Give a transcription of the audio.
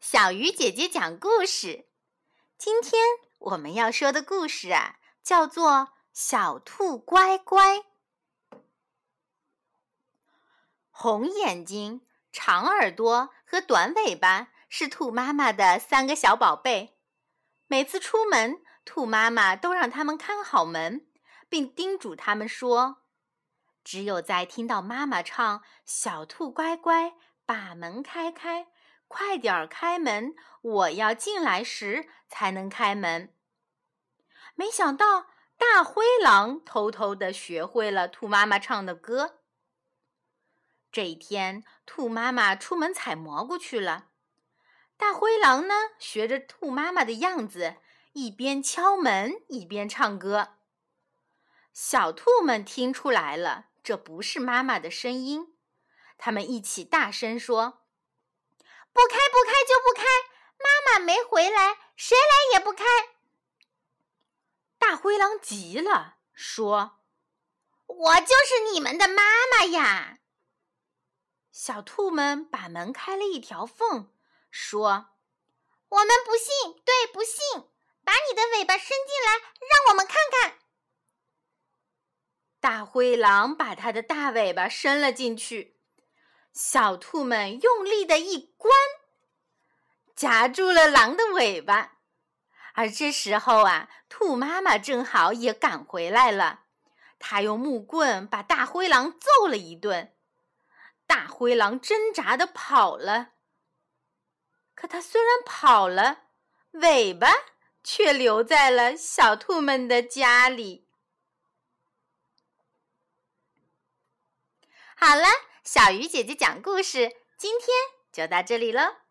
小鱼姐姐讲故事。今天我们要说的故事啊，叫做《小兔乖乖》。红眼睛、长耳朵和短尾巴是兔妈妈的三个小宝贝。每次出门，兔妈妈都让他们看好门，并叮嘱他们说：“只有在听到妈妈唱‘小兔乖乖’，把门开开。”快点儿开门！我要进来时才能开门。没想到大灰狼偷偷的学会了兔妈妈唱的歌。这一天，兔妈妈出门采蘑菇去了。大灰狼呢，学着兔妈妈的样子，一边敲门一边唱歌。小兔们听出来了，这不是妈妈的声音，他们一起大声说。不开不开就不开，妈妈没回来，谁来也不开。大灰狼急了，说：“我就是你们的妈妈呀！”小兔们把门开了一条缝，说：“我们不信，对，不信，把你的尾巴伸进来，让我们看看。”大灰狼把它的大尾巴伸了进去。小兔们用力的一关，夹住了狼的尾巴。而这时候啊，兔妈妈正好也赶回来了，她用木棍把大灰狼揍了一顿。大灰狼挣扎的跑了，可它虽然跑了，尾巴却留在了小兔们的家里。好了。小鱼姐姐讲故事，今天就到这里了。